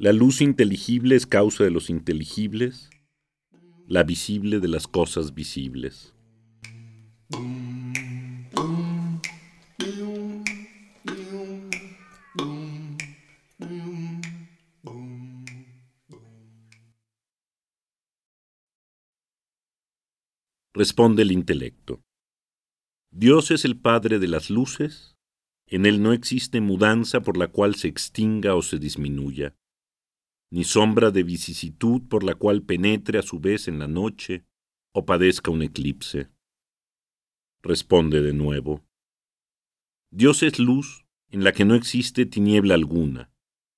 La luz inteligible es causa de los inteligibles, la visible de las cosas visibles. Responde el intelecto. Dios es el Padre de las luces, en Él no existe mudanza por la cual se extinga o se disminuya ni sombra de vicisitud por la cual penetre a su vez en la noche o padezca un eclipse. Responde de nuevo. Dios es luz en la que no existe tiniebla alguna,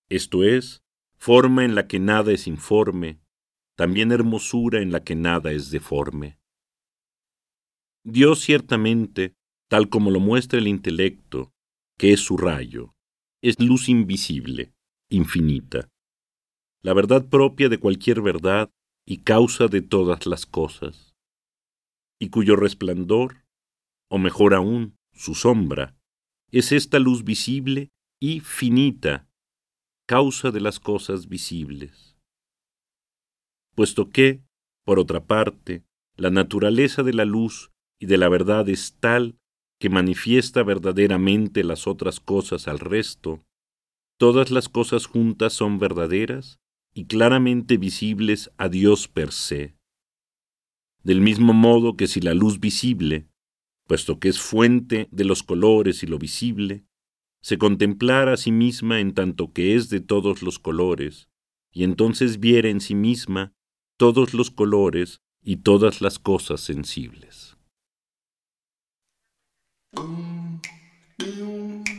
esto es, forma en la que nada es informe, también hermosura en la que nada es deforme. Dios ciertamente, tal como lo muestra el intelecto, que es su rayo, es luz invisible, infinita la verdad propia de cualquier verdad y causa de todas las cosas, y cuyo resplandor, o mejor aún, su sombra, es esta luz visible y finita, causa de las cosas visibles. Puesto que, por otra parte, la naturaleza de la luz y de la verdad es tal que manifiesta verdaderamente las otras cosas al resto, todas las cosas juntas son verdaderas y claramente visibles a Dios per se. Del mismo modo que si la luz visible, puesto que es fuente de los colores y lo visible, se contemplara a sí misma en tanto que es de todos los colores, y entonces viera en sí misma todos los colores y todas las cosas sensibles. Boom, boom.